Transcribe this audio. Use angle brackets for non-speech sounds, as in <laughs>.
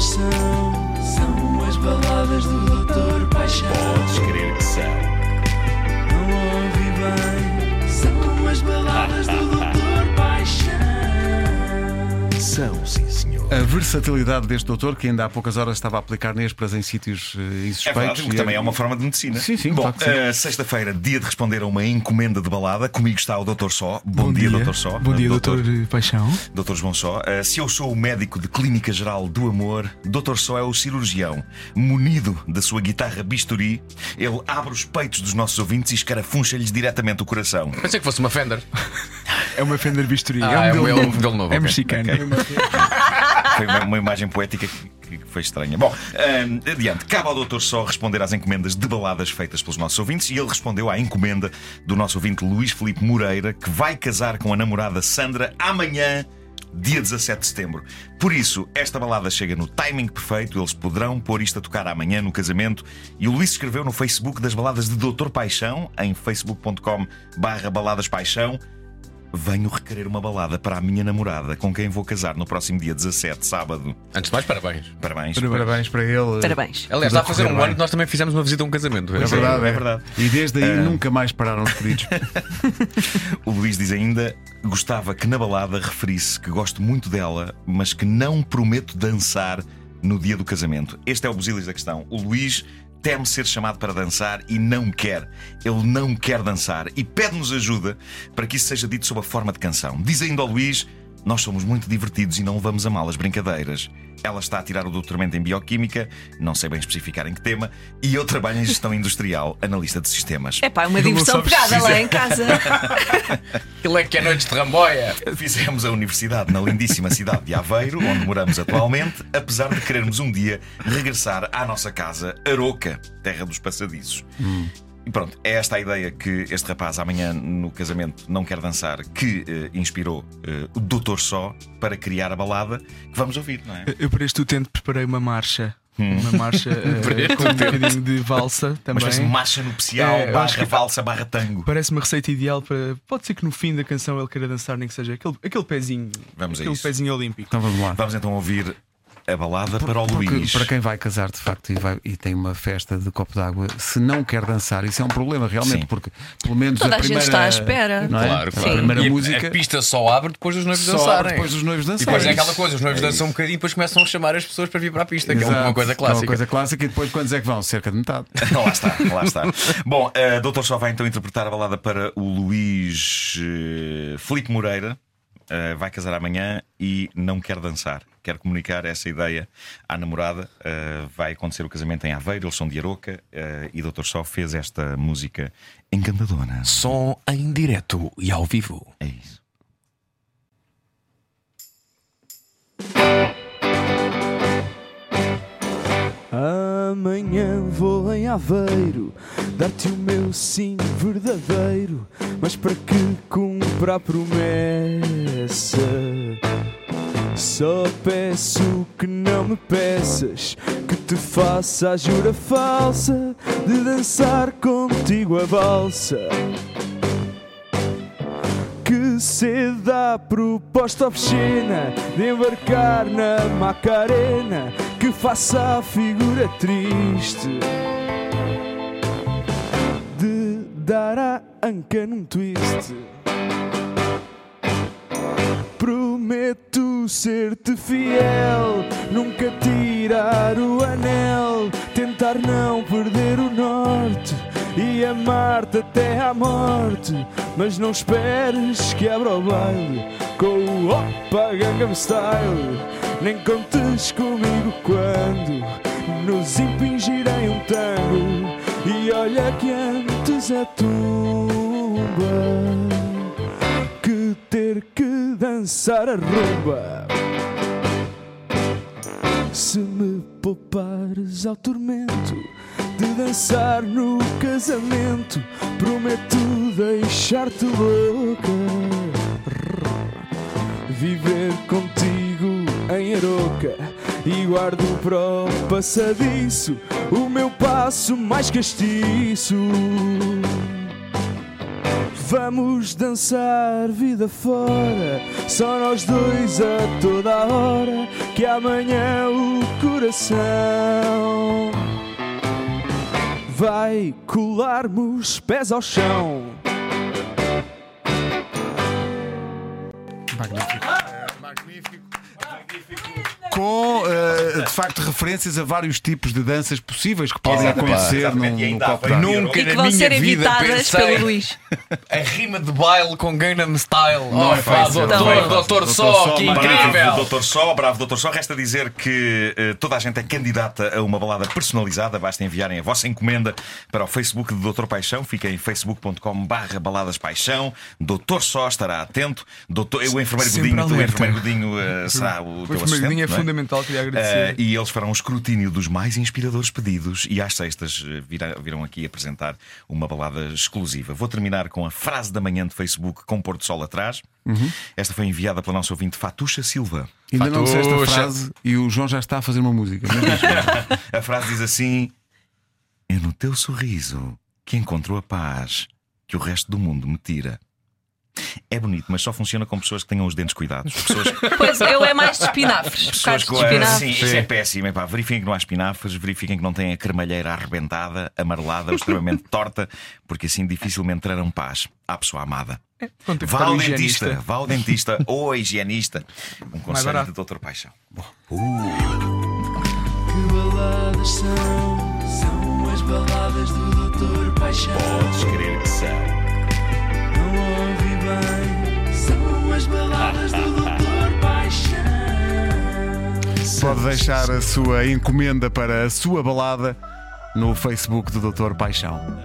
São, são as baladas do Doutor Paixão. Podes crer que são. Não ouvi bem, são as baladas do Doutor Paixão. São, sim. A versatilidade deste doutor, que ainda há poucas horas estava a aplicar nespras em sítios eh, É verdade, insuspeitos. o que e também é uma forma de medicina. Sim, sim, Bom, claro que sim. eh, sexta-feira, dia de responder a uma encomenda de balada. Comigo está o Dr. Só. Bom, dia, Dr. Só. Bom dia, Eh, doutor Paixão. Dr. João Só. Eh, se eu sou o médico de Clínica Geral do Amor, Dr. Só é o cirurgião. Munido da sua guitarra bisturi, ele abre os peitos dos nossos ouvintes e escarafuncha-lhes diretamente o coração. Pensei que fosse uma Fender. É uma Fender Bisturi. Ah, é é um modelo é um novo. modelo novo, É ok. mexicano. <laughs> Foi uma, uma imagem poética que, foi estranha. Bom, hum, adiante. Cabe ao doutor só responder às encomendas de baladas feitas pelos nossos ouvintes e ele respondeu à encomenda do nosso ouvinte Luís Felipe Moreira, que vai casar com a namorada Sandra amanhã. Dia 17 de setembro. Por isso, esta balada chega no timing perfeito. Eles poderão pôr isto a tocar amanhã no casamento. E o Luís escreveu no Facebook das baladas de Doutor Paixão, em facebook.com/barra. Venho requerer uma balada para a minha namorada, com quem vou casar no próximo dia 17, sábado. Antes de mais, parabéns. Parabéns. Parabéns para ele. Parabéns. Aliás, está a fazer um bem. ano que nós também fizemos uma visita a um casamento. É É verdade, é verdade. E desde aí Ah. nunca mais pararam os pedidos. <laughs> O Luís diz ainda: gostava que na balada referisse que gosto muito dela, mas que não prometo dançar no dia do casamento. Este é o busilis da questão. O Luís teme ser chamado para dançar e não quer. Ele não quer dançar e pede-nos ajuda para que isso seja dito sob a forma de canção. Diz ainda ao Luís: Nós somos muito divertidos e não levamos a mal as brincadeiras. Ela está a tirar o doutoramento em Bioquímica, não sei bem especificar em que tema, e eu trabalho em Gestão Industrial, analista de sistemas. É pá, uma Ele não diversão pegada lá em casa. <laughs> Aquilo é que é noites de ramboia. Fizemos a universidade na lindíssima cidade de Aveiro, onde moramos atualmente, apesar de querermos um dia regressar à nossa casa, Aroca, terra dos passadiços. E pronto, é esta a ideia que este rapaz amanhã no casamento não quer dançar, que eh, inspirou eh, o Doutor Só para criar a balada que vamos ouvir, não é? Eu para este utente preparei uma marcha. Uma marcha <laughs> eh, Para este com um bocadinho de valsa Uma também. espécie de marcha nupcial, É, eu acho barra que- valsa, barra tango. Parece uma receita ideal para. Pode ser que no fim da canção ele queira dançar, nem que seja aquele, aquele pezinho. Vamos a aquele isso. pezinho olímpico. Então vamos lá. Vamos então ouvir a balada para o Porque, Luís. para quem vai casar de facto e, vai- e tem uma festa de copo d'água, se não quer dançar, isso é um problema realmente, Sim. porque pelo menos Toda a a gente primeira. está à espera. Não é? Claro, A claro. primeira E a- música. A pista só abre depois dos noivos só dançarem. depois dos noivos E dançarem. depois é aquela coisa, os noivos dançam um bocadinho e depois começam a chamar as pessoas para vir para a pista, que é Exato, uma coisa que é clássica. uma coisa clássica e depois quantos é que vão? Cerca de metade. <laughs> lá está, lá está. Bom, uh, Doutor Só vai então interpretar a balada para o Luís eh, Felipe Moreira. Uh, vai casar amanhã e não quer dançar. Quer comunicar essa ideia à namorada. Uh, vai acontecer o casamento em Aveiro, eles são de Aroca uh, e Doutor Só fez esta música encantadora. Som em direto e ao vivo. É isso. Amanhã vou em Aveiro dar-te o meu sim verdadeiro, mas para que cumpra a promessa, só peço que não me peças que te faça a jura falsa de dançar contigo a valsa. Que ceda a proposta obscena de embarcar na Macarena, que faça a figura triste de dar a anca num twist. Prometo ser-te fiel, nunca tirar o anel, tentar não perder o norte e amar-te até à morte. Mas não esperes que abra o baile com o Opa Gangnam Style, nem contes comigo quando nos impingirem um tango. E olha que antes a tumba dançar a rumba. Se me poupares ao tormento de dançar no casamento, prometo deixar-te louca. Viver contigo em Aroca e guardo para o passadiço o meu passo mais castiço. Vamos dançar vida fora, só nós dois a toda a hora, que amanhã o coração vai colarmos pés ao chão. Magnífico. Com, eh, de facto, referências a vários tipos de danças possíveis que podem Exatamente, acontecer exatamente. num, E num ainda copo. Nunca E que na vão minha ser vida evitadas pensei pelo Luís. <laughs> a rima de baile com Gangnam Style. Não é pá, fácil, doutor, não é doutor Doutor Só, Só, que Bravo, incrível. doutor Só, bravo, doutor Só. Resta dizer que eh, toda a gente é candidata a uma balada personalizada. Basta enviarem a vossa encomenda para o Facebook do Doutor Paixão. Fica em facebook.com/barra baladas paixão. Doutor Só estará atento. Doutor, o enfermeiro Sempre Godinho, o alerta. enfermeiro Godinho eh, será o, O teu enfermeiro assistente. é não fundamental, queria Eh, agradecer. e eles farão um escrutínio dos mais inspiradores pedidos e às sextas eh, virá- virão aqui apresentar uma balada exclusiva. Vou terminar com a frase da manhã de Facebook com Porto Sol atrás. Esta foi enviada pela nossa ouvinte Fatucha Silva. Ainda não disseste a Fatuxa. frase e o João já está a fazer uma música. Diz, <laughs> A frase diz assim: É no teu sorriso que encontro a paz que o resto do mundo me tira. É bonito, mas só funciona com pessoas que tenham os dentes cuidados. Pessoas, <laughs> Pois eu é mais de espinafres. pessoas com espinafres. Sim, isso é péssimo. Epá, verifiquem que não há espinafres, verifiquem que não têm a cremalheira arrebentada, amarelada ou extremamente <laughs> torta, porque assim dificilmente trarão paz à pessoa amada. Quando tem que Vá ao dentista, higienista. vá ao dentista <laughs> ou higienista. Um conselho de Dr. Paixão. Que baladas são? São as baladas do Doutor Paixão. Podes crer que são. Pode deixar a sua encomenda para a sua balada no Facebook do Doutor Paixão.